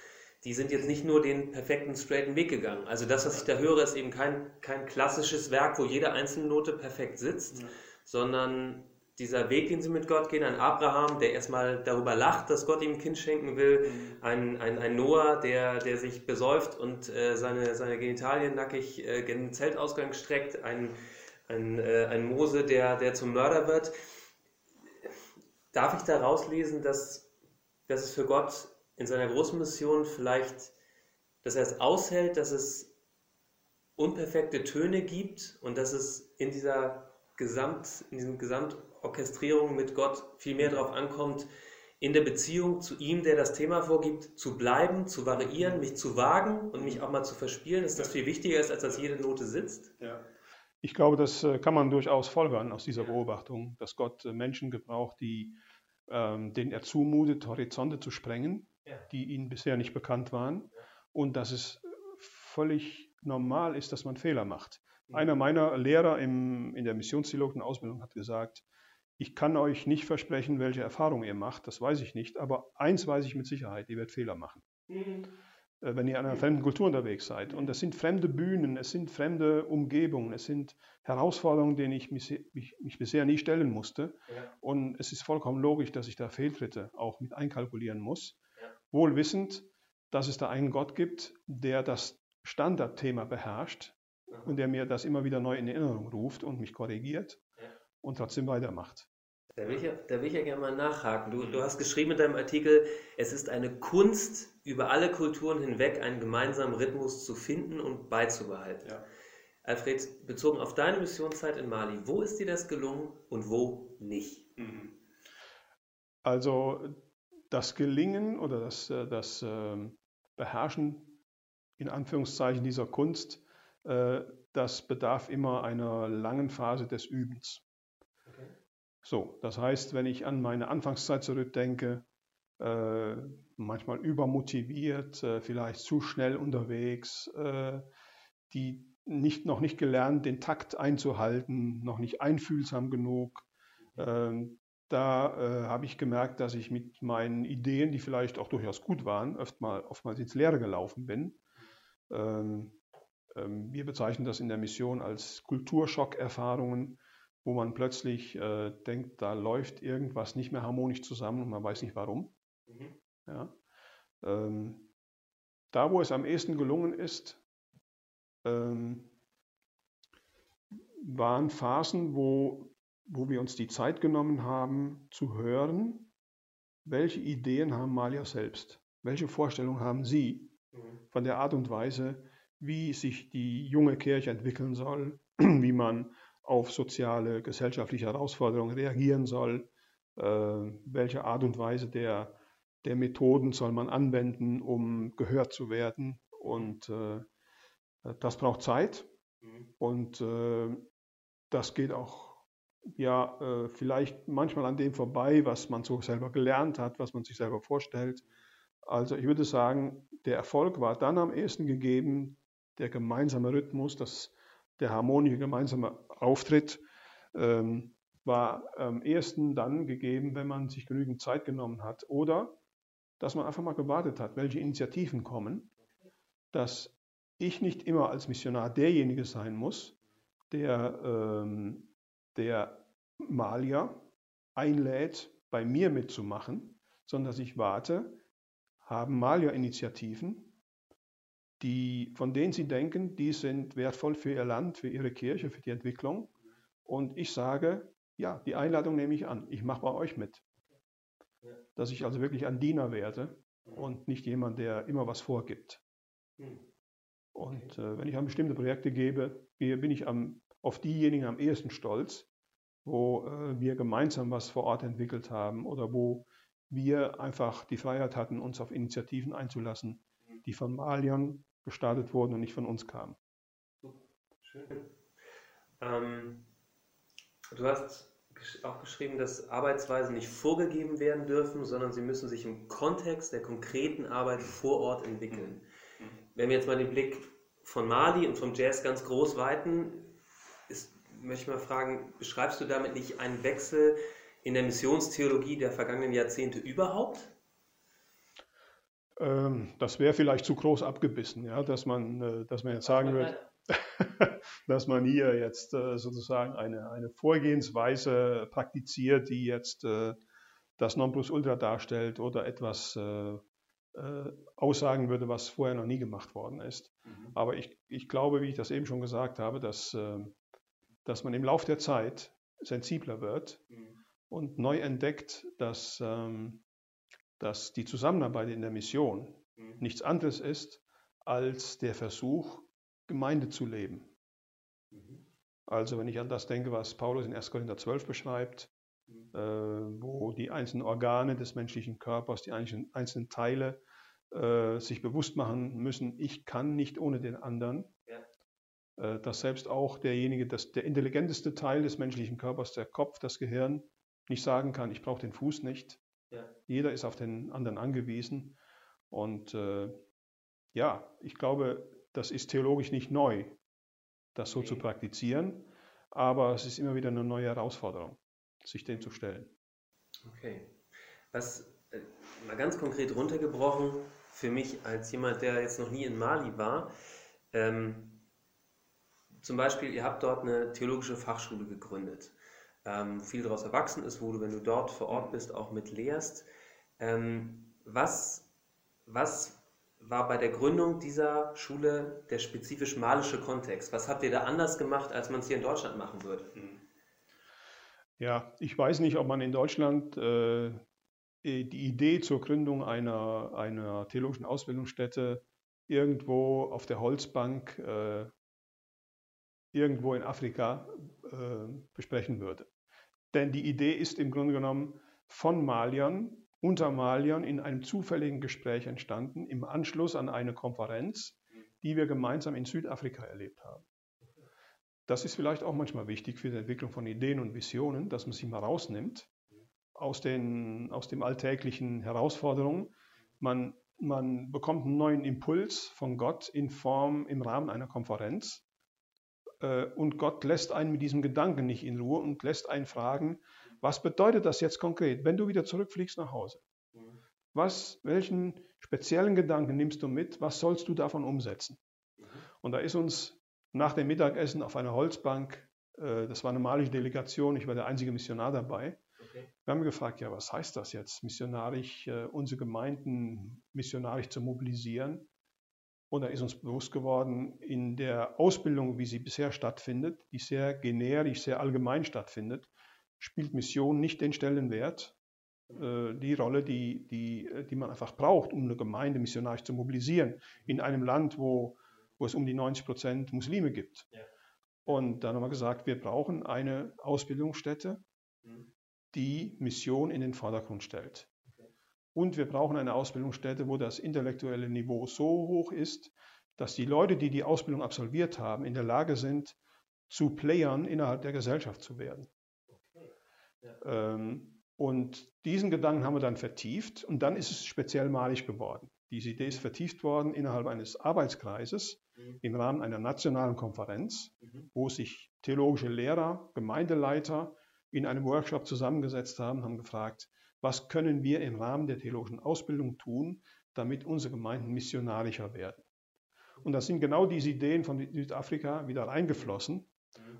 die sind jetzt nicht nur den perfekten, straighten Weg gegangen. Also das, was ich da höre, ist eben kein, kein klassisches Werk, wo jede einzelne Note perfekt sitzt, ja. sondern dieser Weg, den sie mit Gott gehen, ein Abraham, der erstmal darüber lacht, dass Gott ihm ein Kind schenken will, mhm. ein, ein, ein Noah, der, der sich besäuft und äh, seine, seine Genitalien nackig äh, den Zeltausgang streckt, ein, ein, äh, ein Mose, der, der zum Mörder wird. Darf ich da rauslesen, dass, dass es für Gott in seiner großen Mission vielleicht, dass er es aushält, dass es unperfekte Töne gibt und dass es in dieser Gesamt, in diesem Gesamtorchestrierung mit Gott viel mehr darauf ankommt, in der Beziehung zu ihm, der das Thema vorgibt, zu bleiben, zu variieren, mich zu wagen und mich auch mal zu verspielen, dass das viel wichtiger ist, als dass jede Note sitzt? Ja. Ich glaube, das äh, kann man durchaus folgern aus dieser Beobachtung, dass Gott äh, Menschen gebraucht, die, ähm, denen er zumutet, Horizonte zu sprengen, die ihnen bisher nicht bekannt waren, und dass es völlig normal ist, dass man Fehler macht. Mhm. Einer meiner Lehrer im, in der Missionstheologen-Ausbildung hat gesagt, ich kann euch nicht versprechen, welche Erfahrung ihr macht, das weiß ich nicht, aber eins weiß ich mit Sicherheit, ihr werdet Fehler machen. Mhm. Äh, wenn ihr in einer fremden Kultur unterwegs seid. Und es sind fremde Bühnen, es sind fremde Umgebungen, es sind Herausforderungen, denen ich mich, mich, mich bisher nie stellen musste. Ja. Und es ist vollkommen logisch, dass ich da Fehltritte auch mit einkalkulieren muss. Ja. Wohl wissend, dass es da einen Gott gibt, der das Standardthema beherrscht ja. und der mir das immer wieder neu in Erinnerung ruft und mich korrigiert und trotzdem weitermacht. Da will ich ja, da will ich ja gerne mal nachhaken. Du, du hast geschrieben in deinem Artikel, es ist eine Kunst, über alle Kulturen hinweg einen gemeinsamen Rhythmus zu finden und beizubehalten. Ja. Alfred, bezogen auf deine Missionszeit in Mali, wo ist dir das gelungen und wo nicht? Mhm. Also das Gelingen oder das, äh, das ähm, Beherrschen in Anführungszeichen dieser Kunst, äh, das bedarf immer einer langen Phase des Übens. So, das heißt, wenn ich an meine Anfangszeit zurückdenke, äh, manchmal übermotiviert, äh, vielleicht zu schnell unterwegs, äh, die nicht, noch nicht gelernt, den Takt einzuhalten, noch nicht einfühlsam genug. Ähm, da habe ich gemerkt, dass ich mit meinen Ideen, die vielleicht auch durchaus gut waren, oftmal, oftmals ins Leere gelaufen bin. Ähm, ähm, wir bezeichnen das in der Mission als Kulturschockerfahrungen wo man plötzlich äh, denkt, da läuft irgendwas nicht mehr harmonisch zusammen und man weiß nicht warum. Mhm. Ja. Ähm, da, wo es am ehesten gelungen ist, ähm, waren Phasen, wo, wo wir uns die Zeit genommen haben, zu hören, welche Ideen haben Malia selbst, welche Vorstellungen haben sie mhm. von der Art und Weise, wie sich die junge Kirche entwickeln soll, [CLEARS THROAT] wie man auf soziale, gesellschaftliche Herausforderungen reagieren soll, äh, welche Art und Weise der, der Methoden soll man anwenden, um gehört zu werden. Und äh, das braucht Zeit mhm. und äh, das geht auch ja äh, vielleicht manchmal an dem vorbei, was man so selber gelernt hat, was man sich selber vorstellt. Also ich würde sagen, der Erfolg war dann am ehesten gegeben, der gemeinsame Rhythmus, das, der harmonische gemeinsame Auftritt ähm, war am ehesten dann gegeben, wenn man sich genügend Zeit genommen hat oder dass man einfach mal gewartet hat, welche Initiativen kommen, dass ich nicht immer als Missionar derjenige sein muss, der, ähm, der Malier einlädt, bei mir mitzumachen, sondern dass ich warte, haben Malier Initiativen, die, von denen sie denken, die sind wertvoll für ihr Land, für ihre Kirche, für die Entwicklung. Und ich sage, ja, die Einladung nehme ich an. Ich mache bei euch mit. Dass ich also wirklich ein Diener werde und nicht jemand, der immer was vorgibt. Und äh, wenn ich an bestimmte Projekte gebe, bin ich am, auf diejenigen am ehesten stolz, wo äh, wir gemeinsam was vor Ort entwickelt haben oder wo wir einfach die Freiheit hatten, uns auf Initiativen einzulassen, die von Maliern gestartet wurden und nicht von uns kamen. Schön. Ähm, du hast auch geschrieben, dass Arbeitsweisen nicht vorgegeben werden dürfen, sondern sie müssen sich im Kontext der konkreten Arbeit vor Ort entwickeln. Wenn wir jetzt mal den Blick von Mali und vom Jazz ganz groß weiten, ist, möchte ich mal fragen, beschreibst du damit nicht einen Wechsel in der Missionstheologie der vergangenen Jahrzehnte überhaupt? Ähm, das wäre vielleicht zu groß abgebissen, ja, dass man, äh, dass man jetzt sagen würde, [LAUGHS] dass man hier jetzt äh, sozusagen eine, eine Vorgehensweise praktiziert, die jetzt äh, das Nonplusultra darstellt oder etwas aussagen würde, was vorher noch nie gemacht worden ist. Mhm. Aber ich, ich glaube, wie ich das eben schon gesagt habe, dass, dass man im Laufe der Zeit sensibler wird mhm. und neu entdeckt, dass ähm, dass die Zusammenarbeit in der Mission mhm. nichts anderes ist als der Versuch, Gemeinde zu leben. Mhm. Also wenn ich an das denke, was Paulus in 1. Korinther 12 beschreibt, mhm. äh, wo die einzelnen Organe des menschlichen Körpers, die einzelnen, einzelnen Teile äh, sich bewusst machen müssen, ich kann nicht ohne den anderen. Ja. Äh, dass selbst auch derjenige, das, der intelligenteste Teil des menschlichen Körpers, der Kopf, das Gehirn, nicht sagen kann, ich brauche den Fuß nicht. Ja. Jeder ist auf den anderen angewiesen. Und äh, ja, ich glaube, das ist theologisch nicht neu, das so okay. zu praktizieren, aber es ist immer wieder eine neue Herausforderung, sich dem zu stellen. Okay. Was äh, mal ganz konkret runtergebrochen, für mich als jemand, der jetzt noch nie in Mali war, ähm, zum Beispiel, ihr habt dort eine theologische Fachschule gegründet, ähm, viel daraus erwachsen ist, wo du, wenn du dort vor Ort bist, auch mit lehrst. Ähm, was, was war bei der Gründung dieser Schule der spezifisch malische Kontext? Was habt ihr da anders gemacht, als man es hier in Deutschland machen würde? Mhm. Ja, ich weiß nicht, ob man in Deutschland äh, die Idee zur Gründung einer, einer theologischen Ausbildungsstätte irgendwo auf der Holzbank äh, irgendwo in Afrika äh, besprechen würde. Denn die Idee ist im Grunde genommen von Maliern unter Maliern in einem zufälligen Gespräch entstanden, im Anschluss an eine Konferenz, die wir gemeinsam in Südafrika erlebt haben. Das ist vielleicht auch manchmal wichtig für die Entwicklung von Ideen und Visionen, dass man sich mal rausnimmt aus, den, aus dem alltäglichen Herausforderungen. Man, man bekommt einen neuen Impuls von Gott in Form im Rahmen einer Konferenz. Äh, und Gott lässt einen mit diesem Gedanken nicht in Ruhe und lässt einen fragen, was bedeutet das jetzt konkret, wenn du wieder zurückfliegst nach Hause? Was, welchen speziellen Gedanken nimmst du mit? Was sollst du davon umsetzen? Und da ist uns nach dem Mittagessen auf einer Holzbank, äh, das war eine malische Delegation, ich war der einzige Missionar dabei, okay. wir haben gefragt, ja, was heißt das jetzt, missionarisch, äh, unsere Gemeinden missionarisch zu mobilisieren? Und da ist uns bewusst geworden, in der Ausbildung, wie sie bisher stattfindet, die sehr generisch, sehr allgemein stattfindet, spielt Mission nicht den Stellenwert, äh, die Rolle, die, die, die man einfach braucht, um eine Gemeinde missionarisch zu mobilisieren, in einem Land, wo, wo es um die 90 Prozent Muslime gibt. Ja. Und dann haben wir gesagt, wir brauchen eine Ausbildungsstätte, mhm. die Mission in den Vordergrund stellt. Und wir brauchen eine Ausbildungsstätte, wo das intellektuelle Niveau so hoch ist, dass die Leute, die die Ausbildung absolviert haben, in der Lage sind, zu Playern innerhalb der Gesellschaft zu werden. Ähm, und diesen Gedanken haben wir dann vertieft und dann ist es speziell malig geworden. Diese Idee ist vertieft worden innerhalb eines Arbeitskreises mhm. im Rahmen einer nationalen Konferenz, mhm. wo sich theologische Lehrer, Gemeindeleiter in einem Workshop zusammengesetzt haben, haben gefragt, was können wir im Rahmen der theologischen Ausbildung tun, damit unsere Gemeinden missionarischer werden. Und da sind genau diese Ideen von Südafrika wieder reingeflossen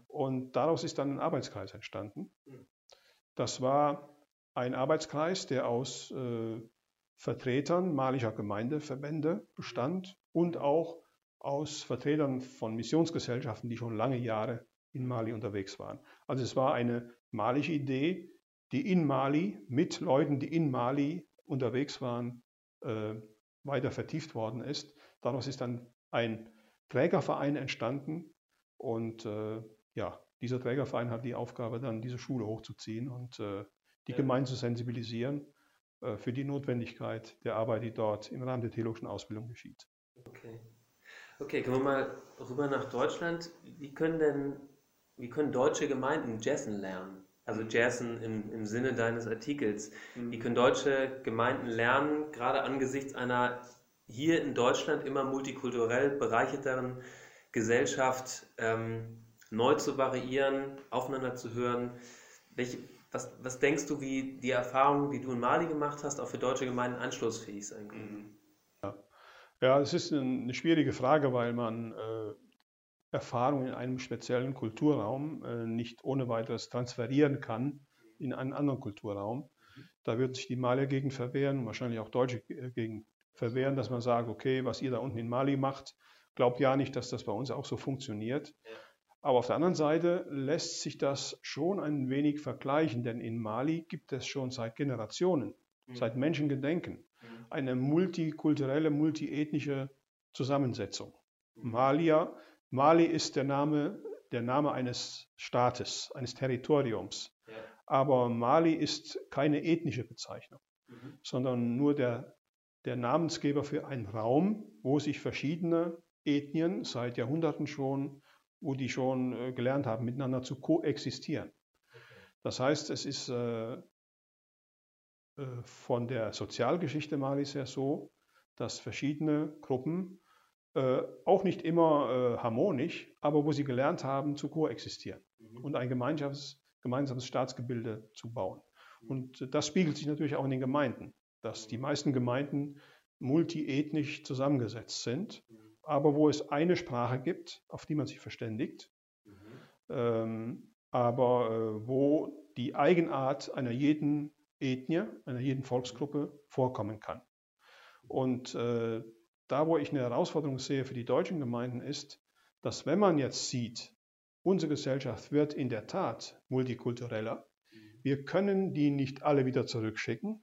und daraus ist dann ein Arbeitskreis entstanden. Das war ein Arbeitskreis, der aus äh, Vertretern malischer Gemeindeverbände bestand und auch aus Vertretern von Missionsgesellschaften, die schon lange Jahre in Mali unterwegs waren. Also es war eine malische Idee, die in Mali mit Leuten, die in Mali unterwegs waren, äh, weiter vertieft worden ist. Daraus ist dann ein Trägerverein entstanden und äh, ja, dieser Trägerverein hat die Aufgabe, dann diese Schule hochzuziehen und äh, die ja. Gemeinde zu sensibilisieren äh, für die Notwendigkeit der Arbeit, die dort im Rahmen der theologischen Ausbildung geschieht. Okay. Okay, kommen wir mal rüber nach Deutschland. Wie können denn, wie können deutsche Gemeinden Jessen lernen? Also mhm. Jessen im, im Sinne deines Artikels. Mhm. Wie können deutsche Gemeinden lernen, gerade angesichts einer hier in Deutschland immer multikulturell bereicherteren Gesellschaft, ähm, neu zu variieren, aufeinander zu hören. Welche, was, was denkst du, wie die Erfahrungen, die du in Mali gemacht hast, auch für deutsche Gemeinden anschlussfähig sein können? Ja, ja es ist eine schwierige Frage, weil man äh, Erfahrungen in einem speziellen Kulturraum äh, nicht ohne weiteres transferieren kann in einen anderen Kulturraum. Da wird sich die Malier gegen verwehren, wahrscheinlich auch Deutsche äh, gegen verwehren, dass man sagt, okay, was ihr da unten in Mali macht, glaubt ja nicht, dass das bei uns auch so funktioniert. Aber auf der anderen Seite lässt sich das schon ein wenig vergleichen, denn in Mali gibt es schon seit Generationen, mhm. seit Menschengedenken, mhm. eine multikulturelle, multiethnische Zusammensetzung. Mhm. Malier Mali ist der Name, der Name eines Staates, eines Territoriums. Ja. Aber Mali ist keine ethnische Bezeichnung, mhm. sondern nur der, der Namensgeber für einen Raum, wo sich verschiedene Ethnien seit Jahrhunderten schon, wo die schon äh, gelernt haben, miteinander zu koexistieren. Das heißt, es ist äh, äh, von der Sozialgeschichte Malis her so, dass verschiedene Gruppen äh, auch nicht immer äh, harmonisch, aber wo sie gelernt haben, zu koexistieren mhm. und ein gemeinsames, gemeinsames Staatsgebilde zu bauen. Mhm. Und das spiegelt sich natürlich auch in den Gemeinden, dass die meisten Gemeinden multiethnisch zusammengesetzt sind, mhm. aber wo es eine Sprache gibt, auf die man sich verständigt, mhm. ähm, aber äh, wo die Eigenart einer jeden Ethnie, einer jeden Volksgruppe vorkommen kann. Und äh, da, wo ich eine Herausforderung sehe für die deutschen Gemeinden, ist, dass wenn man jetzt sieht, unsere Gesellschaft wird in der Tat multikultureller, wir können die nicht alle wieder zurückschicken.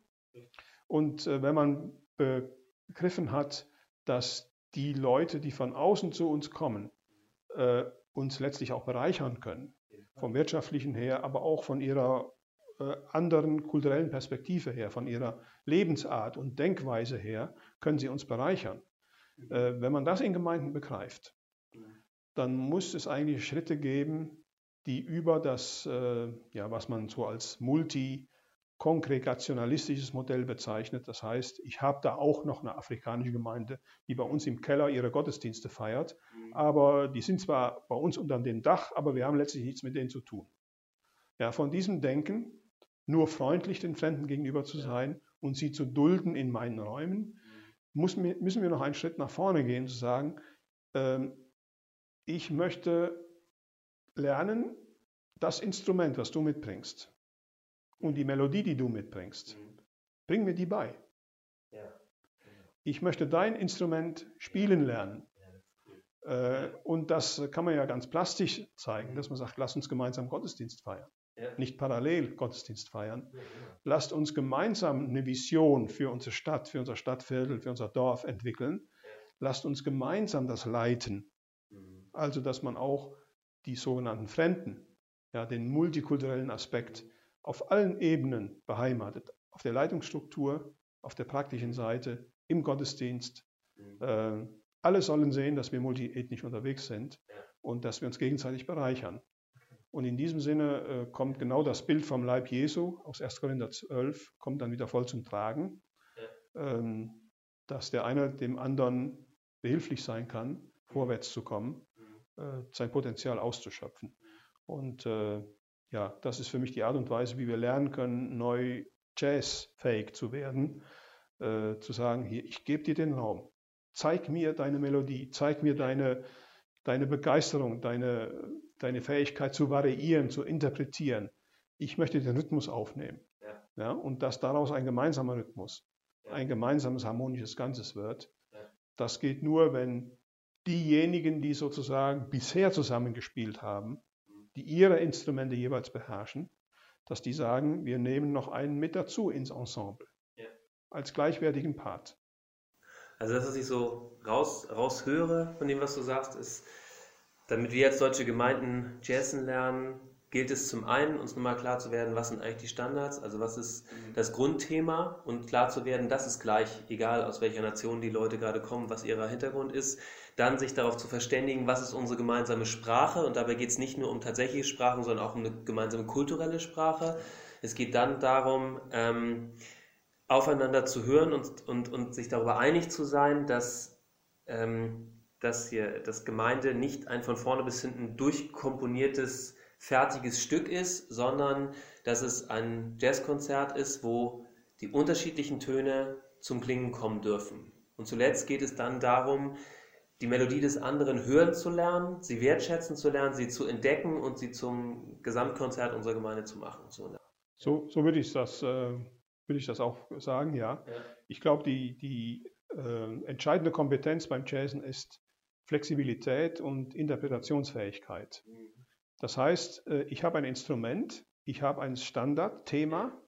Und äh, wenn man begriffen hat, dass die Leute, die von außen zu uns kommen, äh, uns letztlich auch bereichern können, vom wirtschaftlichen her, aber auch von ihrer äh, anderen kulturellen Perspektive her, von ihrer Lebensart und Denkweise her, können sie uns bereichern. Äh, wenn man das in Gemeinden begreift, dann muss es eigentlich Schritte geben, die über das, äh, ja, was man so als multi-kongregationalistisches Modell bezeichnet. Das heißt, ich habe da auch noch eine afrikanische Gemeinde, die bei uns im Keller ihre Gottesdienste feiert, aber die sind zwar bei uns unter dem Dach, aber wir haben letztlich nichts mit denen zu tun. Ja, von diesem Denken, nur freundlich den Fremden gegenüber zu sein und sie zu dulden in meinen Räumen, muss, müssen wir noch einen Schritt nach vorne gehen, zu sagen, ähm, ich möchte lernen, das Instrument, was du mitbringst und die Melodie, die du mitbringst, mhm. bring mir die bei. Ja. Ich möchte dein Instrument spielen lernen. Ja, äh, und das kann man ja ganz plastisch zeigen, mhm. dass man sagt, lass uns gemeinsam Gottesdienst feiern. Nicht parallel Gottesdienst feiern. Ja, Lasst uns gemeinsam eine Vision für unsere Stadt, für unser Stadtviertel, für unser Dorf entwickeln. Lasst uns gemeinsam das leiten. Mhm. Also, dass man auch die sogenannten Fremden, ja, den multikulturellen Aspekt auf allen Ebenen beheimatet. Auf der Leitungsstruktur, auf der praktischen Seite, im Gottesdienst. Äh, alle sollen sehen, dass wir multiethnisch unterwegs sind und dass wir uns gegenseitig bereichern. Und in diesem Sinne äh, kommt genau das Bild vom Leib Jesu aus 1. Korinther 12, kommt dann wieder voll zum Tragen, ja. ähm, dass der eine dem anderen behilflich sein kann, vorwärts zu kommen, mhm. äh, sein Potenzial auszuschöpfen. Und äh, ja, das ist für mich die Art und Weise, wie wir lernen können, neu jazzfähig zu werden, äh, zu sagen, hier, ich gebe dir den Raum, zeig mir deine Melodie, zeig mir deine, deine Begeisterung, deine deine Fähigkeit zu variieren, zu interpretieren. Ich möchte den Rhythmus aufnehmen. Ja. ja und dass daraus ein gemeinsamer Rhythmus, ja. ein gemeinsames harmonisches Ganzes wird. Ja. Das geht nur, wenn diejenigen, die sozusagen bisher zusammengespielt haben, mhm. die ihre Instrumente jeweils beherrschen, dass die sagen, wir nehmen noch einen mit dazu ins Ensemble. Als gleichwertigen Part. Also das, was ich so raus, raushöre von dem, was du sagst, ist, damit wir jetzt deutsche Gemeinden Jazzen lernen, gilt es zum einen, uns nochmal klar zu werden, was sind eigentlich die Standards, also was ist das Grundthema und klar zu werden, das ist gleich, egal aus welcher Nation die Leute gerade kommen, was ihr Hintergrund ist. Dann sich darauf zu verständigen, was ist unsere gemeinsame Sprache und dabei geht es nicht nur um tatsächliche Sprachen, sondern auch um eine gemeinsame kulturelle Sprache. Es geht dann darum, ähm, aufeinander zu hören und, und, und sich darüber einig zu sein, dass ähm, dass hier das Gemeinde nicht ein von vorne bis hinten durchkomponiertes, fertiges Stück ist, sondern dass es ein Jazzkonzert ist, wo die unterschiedlichen Töne zum Klingen kommen dürfen. Und zuletzt geht es dann darum, die Melodie des anderen hören zu lernen, sie wertschätzen zu lernen, sie zu entdecken und sie zum Gesamtkonzert unserer Gemeinde zu machen. So, so würde ich das, äh, würde ich das auch sagen, ja. ja. Ich glaube, die, die äh, entscheidende Kompetenz beim Jazzen ist, Flexibilität und Interpretationsfähigkeit. Das heißt, äh, ich habe ein Instrument, ich habe ein Standardthema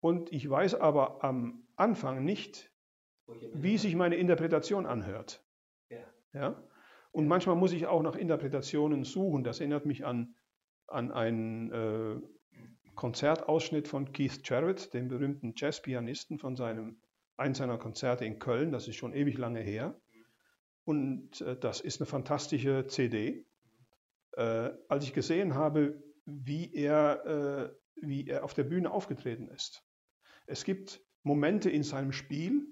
und ich weiß aber am Anfang nicht, wie sich meine Interpretation anhört. Ja. Und manchmal muss ich auch nach Interpretationen suchen. Das erinnert mich an, an einen äh, Konzertausschnitt von Keith Jarrett, dem berühmten Jazzpianisten, von seinem, einem seiner Konzerte in Köln. Das ist schon ewig lange her. Und äh, das ist eine fantastische CD. Äh, als ich gesehen habe, wie er, äh, wie er auf der Bühne aufgetreten ist. Es gibt Momente in seinem Spiel,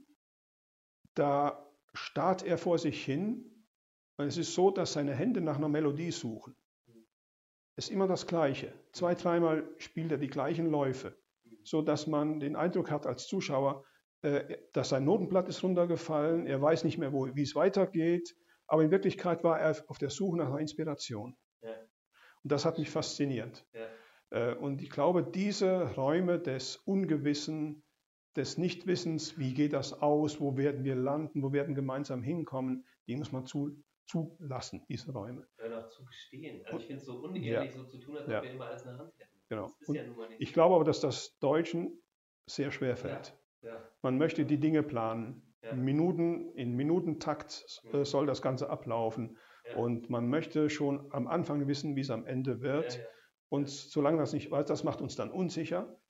da starrt er vor sich hin und es ist so, dass seine Hände nach einer Melodie suchen. Es ist immer das Gleiche. Zwei, dreimal spielt er die gleichen Läufe, so dass man den Eindruck hat als Zuschauer, dass sein Notenblatt ist runtergefallen, er weiß nicht mehr, wo, wie es weitergeht, aber in Wirklichkeit war er auf der Suche nach einer Inspiration. Ja. Und das hat mich fasziniert. Ja. Äh, und ich glaube, diese Räume des Ungewissen, des Nichtwissens, wie geht das aus, wo werden wir landen, wo werden gemeinsam hinkommen, die muss man zu, zulassen, diese Räume. Ja, auch zu gestehen. Also ich finde es so unehrlich, ja. so zu tun, als ob wir immer alles in der Hand hätten. Genau. Ja ich glaube aber, dass das Deutschen sehr schwer fällt. Man möchte die Dinge planen. In, Minuten, in Minutentakt äh, soll das Ganze ablaufen. Und man möchte schon am Anfang wissen, wie es am Ende wird. Und solange das nicht weiß, das macht uns dann unsicher.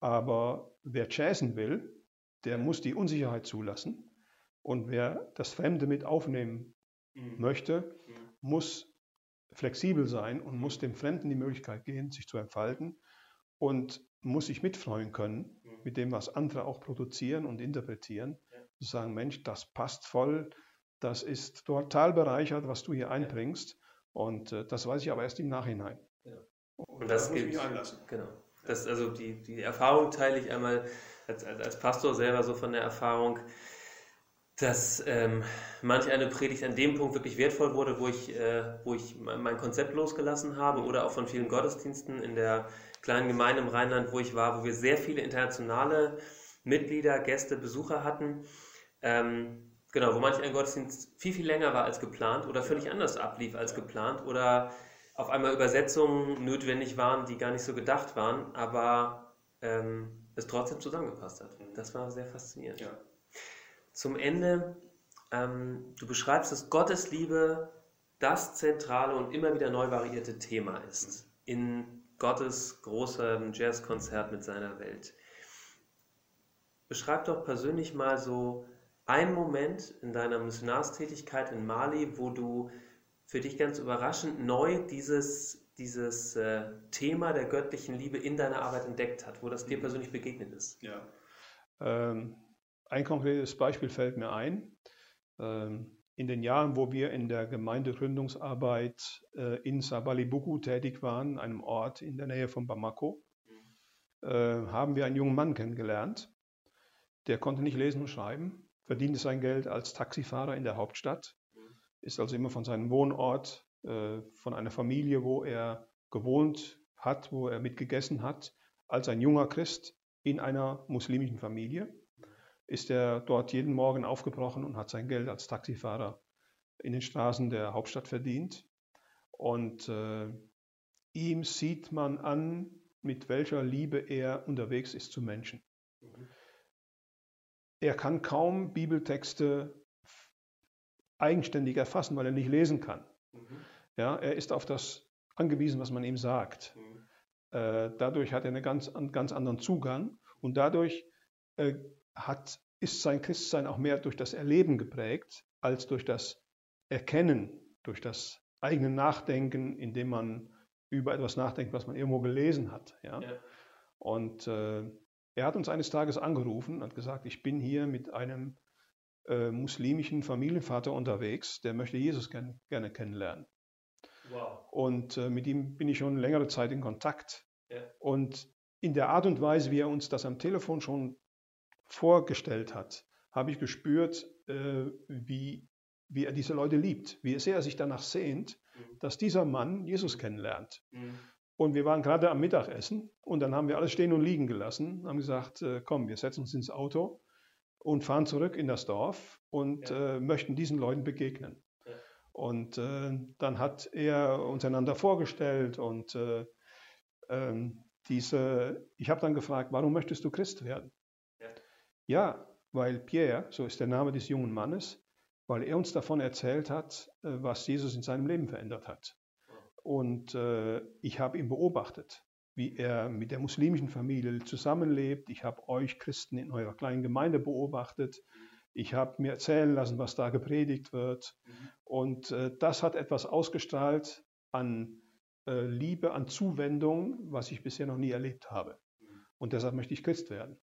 Aber wer jazzen will, der muss die Unsicherheit zulassen. Und wer das Fremde mit aufnehmen mhm. möchte, mhm. muss flexibel sein und muss dem Fremden die Möglichkeit geben, sich zu entfalten und muss sich mitfreuen können mhm. mit dem, was andere auch produzieren und interpretieren. Ja. Zu sagen, Mensch, das passt voll, das ist total bereichert, was du hier einbringst. Und äh, das weiß ich aber erst im Nachhinein. Ja. Und, und das, das gilt. Genau. Das, also die, die Erfahrung teile ich einmal als, als, als Pastor selber so von der Erfahrung, dass ähm, manch eine Predigt an dem Punkt wirklich wertvoll wurde, wo ich, äh, wo ich mein Konzept losgelassen habe oder auch von vielen Gottesdiensten in der kleinen Gemeinde im Rheinland, wo ich war, wo wir sehr viele internationale Mitglieder, Gäste, Besucher hatten. Ähm, genau, wo manch ein Gottesdienst viel, viel länger war als geplant oder völlig anders ablief als geplant oder auf einmal Übersetzungen notwendig waren, die gar nicht so gedacht waren, aber ähm, es trotzdem zusammengepasst hat. Das war sehr faszinierend. Ja zum Ende, ähm, du beschreibst, dass Gottes Liebe das zentrale und immer wieder neu variierte Thema ist in Gottes großem Jazzkonzert mit seiner Welt. Beschreib doch persönlich mal so einen Moment in deiner Missionarstätigkeit in Mali, wo du für dich ganz überraschend neu dieses, dieses äh, Thema der göttlichen Liebe in deiner Arbeit entdeckt hat, wo das dir persönlich begegnet ist. Ja. Ähm, ein konkretes Beispiel fällt mir ein. Ähm, in den Jahren, wo wir in der Gemeindegründungsarbeit äh, in Sabalibuku tätig waren, einem Ort in der Nähe von Bamako, äh, haben wir einen jungen Mann kennengelernt. Der konnte nicht lesen und schreiben, verdiente sein Geld als Taxifahrer in der Hauptstadt, ist also immer von seinem Wohnort, äh, von einer Familie, wo er gewohnt hat, wo er mitgegessen hat, als ein junger Christ in einer muslimischen Familie ist er dort jeden Morgen aufgebrochen und hat sein Geld als Taxifahrer in den Straßen der Hauptstadt verdient. Und äh, ihm sieht man an, mit welcher Liebe er unterwegs ist zu Menschen. Mhm. Er kann kaum Bibeltexte eigenständig erfassen, weil er nicht lesen kann. Mhm. Ja, er ist auf das angewiesen, was man ihm sagt. Mhm. Äh, dadurch hat er eine ganz, einen ganz anderen Zugang und dadurch äh, hat, ist sein Christsein auch mehr durch das Erleben geprägt als durch das Erkennen, durch das eigene Nachdenken, indem man über etwas nachdenkt, was man irgendwo gelesen hat. Ja? ja. Und äh, er hat uns eines Tages angerufen und gesagt, ich bin hier mit einem äh, muslimischen Familienvater unterwegs, der möchte Jesus gern, gerne kennenlernen. Wow. Und äh, mit ihm bin ich schon längere Zeit in Kontakt. Ja. Und in der Art und Weise, wie er uns das am Telefon schon vorgestellt hat, habe ich gespürt, äh, wie, wie er diese Leute liebt, wie sehr er sich danach sehnt, mhm. dass dieser Mann Jesus kennenlernt. Mhm. Und wir waren gerade am Mittagessen und dann haben wir alles stehen und liegen gelassen, haben gesagt, äh, komm, wir setzen uns ins Auto und fahren zurück in das Dorf und ja. äh, möchten diesen Leuten begegnen. Ja. Und äh, dann hat er uns einander vorgestellt und äh, ähm, diese, ich habe dann gefragt, warum möchtest du Christ werden? Ja, weil Pierre, so ist der Name des jungen Mannes, weil er uns davon erzählt hat, äh, was Jesus in seinem Leben verändert hat. Und äh, ich habe ihn beobachtet, wie er mit der muslimischen Familie zusammenlebt. Ich habe euch Christen in eurer kleinen Gemeinde beobachtet. Ich habe mir erzählen lassen, was da gepredigt wird. Und äh, das hat etwas ausgestrahlt an äh, Liebe, an Zuwendung, was ich bisher noch nie erlebt habe. Und deshalb möchte ich Christ werden.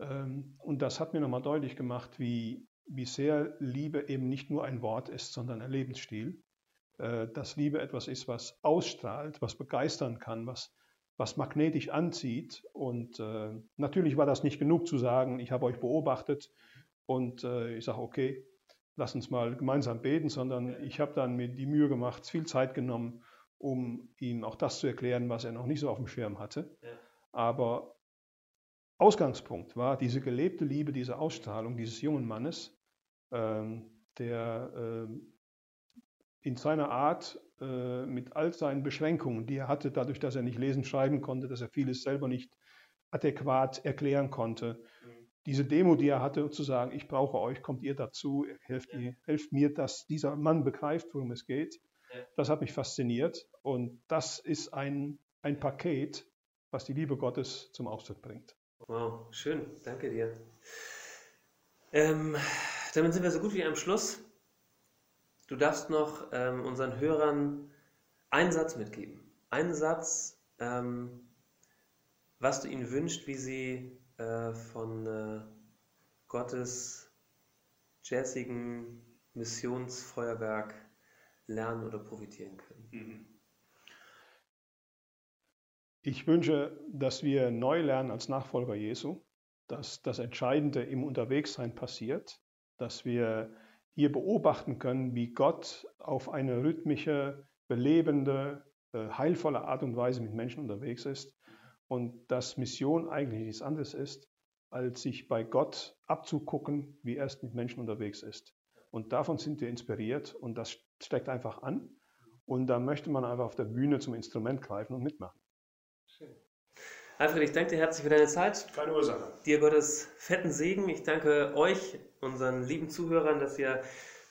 Ähm, und das hat mir nochmal deutlich gemacht, wie, wie sehr Liebe eben nicht nur ein Wort ist, sondern ein Lebensstil. Äh, dass Liebe etwas ist, was ausstrahlt, was begeistern kann, was, was magnetisch anzieht. Und äh, natürlich war das nicht genug zu sagen, ich habe euch beobachtet und äh, ich sage, okay, lass uns mal gemeinsam beten, sondern ich habe dann mir die Mühe gemacht, viel Zeit genommen, um ihm auch das zu erklären, was er noch nicht so auf dem Schirm hatte. Aber Ausgangspunkt war diese gelebte Liebe, diese Ausstrahlung dieses jungen Mannes, ähm, der äh, in seiner Art äh, mit all seinen Beschränkungen, die er hatte, dadurch, dass er nicht lesen, schreiben konnte, dass er vieles selber nicht adäquat erklären konnte, mhm. diese Demo, die er hatte, zu sagen, ich brauche euch, kommt ihr dazu, helft, ja. ihr, helft mir, dass dieser Mann begreift, worum es geht. Ja. Das hat mich fasziniert und das ist ein, ein Paket, was die Liebe Gottes zum Ausdruck bringt. Wow, schön, danke dir. Ähm, damit sind wir so gut wie am Schluss. Du darfst noch ähm, unseren Hörern einen Satz mitgeben. Einen Satz, ähm, was du ihnen wünschst, wie sie äh, von äh, Gottes jazzigen Missionsfeuerwerk lernen oder profitieren können. Mhm. Ich wünsche, dass wir neu lernen als Nachfolger Jesu, dass das Entscheidende im Unterwegssein passiert, dass wir hier beobachten können, wie Gott auf eine rhythmische, belebende, äh, heilvolle Art und Weise mit Menschen unterwegs ist und dass Mission eigentlich nichts anderes ist, als sich bei Gott abzugucken, wie er es mit Menschen unterwegs ist. Und davon sind wir inspiriert und das steckt einfach an. Und da möchte man einfach auf der Bühne zum Instrument greifen und mitmachen. Alfred, ich danke dir herzlich für deine Zeit. Keine Ursache. Dir Gottes fetten Segen. Ich danke euch, unseren lieben Zuhörern, dass ihr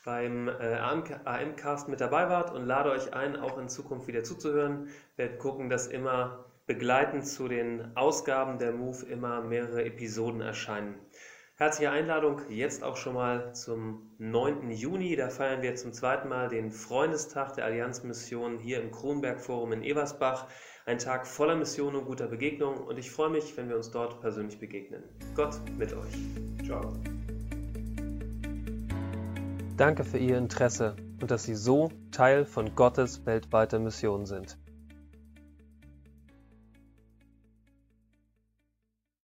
beim äh, AM-Cast mit dabei wart und lade euch ein, auch in Zukunft wieder zuzuhören. Wir werden gucken, dass immer begleitend zu den Ausgaben der Move immer mehrere Episoden erscheinen. Herzliche Einladung jetzt auch schon mal zum 9. Juni. Da feiern wir zum zweiten Mal den Freundestag der Allianzmission hier im Kronberg Forum in Eversbach. Ein Tag voller Mission und guter Begegnung und ich freue mich, wenn wir uns dort persönlich begegnen. Gott mit euch. Ciao. Danke für Ihr Interesse und dass Sie so Teil von Gottes weltweiter Mission sind.